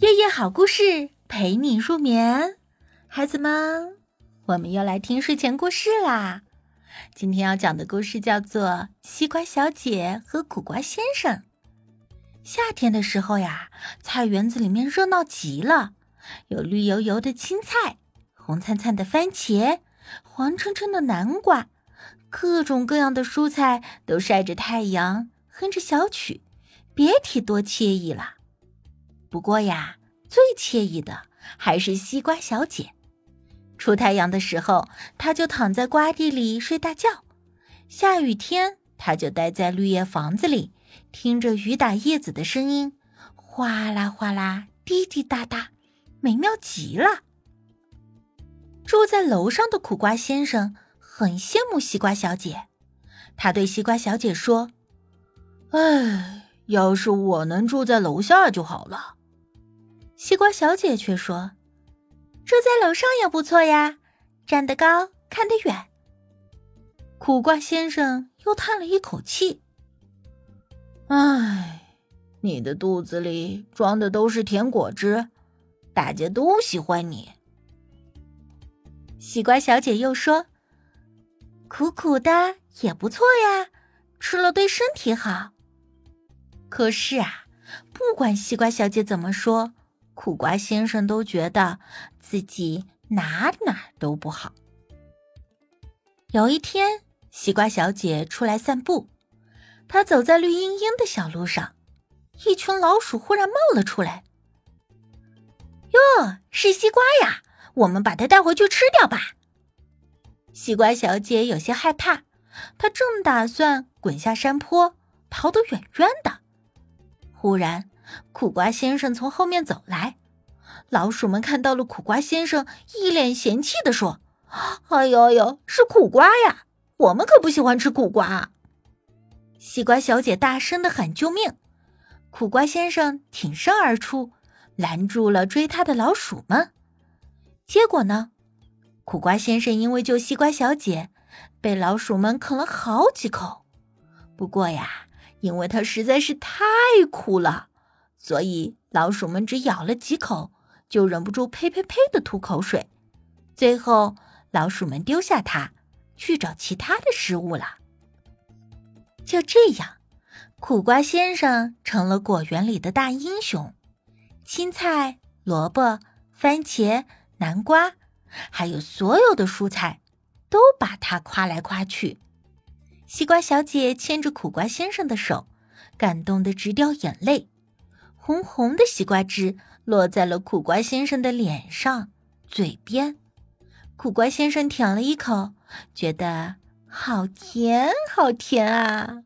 夜夜好故事陪你入眠，孩子们，我们又来听睡前故事啦。今天要讲的故事叫做《西瓜小姐和苦瓜先生》。夏天的时候呀，菜园子里面热闹极了，有绿油油的青菜，红灿灿的番茄，黄澄澄的南瓜，各种各样的蔬菜都晒着太阳，哼着小曲，别提多惬意了。不过呀，最惬意的还是西瓜小姐。出太阳的时候，她就躺在瓜地里睡大觉；下雨天，她就待在绿叶房子里，听着雨打叶子的声音，哗啦哗啦，滴滴答答，美妙极了。住在楼上的苦瓜先生很羡慕西瓜小姐，他对西瓜小姐说：“哎，要是我能住在楼下就好了。”西瓜小姐却说：“住在楼上也不错呀，站得高，看得远。”苦瓜先生又叹了一口气：“唉，你的肚子里装的都是甜果汁，大家都喜欢你。”西瓜小姐又说：“苦苦的也不错呀，吃了对身体好。”可是啊，不管西瓜小姐怎么说。苦瓜先生都觉得自己哪哪都不好。有一天，西瓜小姐出来散步，她走在绿茵茵的小路上，一群老鼠忽然冒了出来。哟，是西瓜呀！我们把它带回去吃掉吧。西瓜小姐有些害怕，她正打算滚下山坡，逃得远远的。忽然，苦瓜先生从后面走来，老鼠们看到了苦瓜先生，一脸嫌弃的说：“哎呦哎呦，是苦瓜呀！我们可不喜欢吃苦瓜。”西瓜小姐大声的喊救命，苦瓜先生挺身而出，拦住了追他的老鼠们。结果呢，苦瓜先生因为救西瓜小姐，被老鼠们啃了好几口。不过呀，因为他实在是太苦了。所以老鼠们只咬了几口，就忍不住呸呸呸的吐口水。最后，老鼠们丢下它，去找其他的食物了。就这样，苦瓜先生成了果园里的大英雄。青菜、萝卜、番茄、南瓜，还有所有的蔬菜，都把它夸来夸去。西瓜小姐牵着苦瓜先生的手，感动的直掉眼泪。红红的西瓜汁落在了苦瓜先生的脸上、嘴边，苦瓜先生舔了一口，觉得好甜，好甜啊！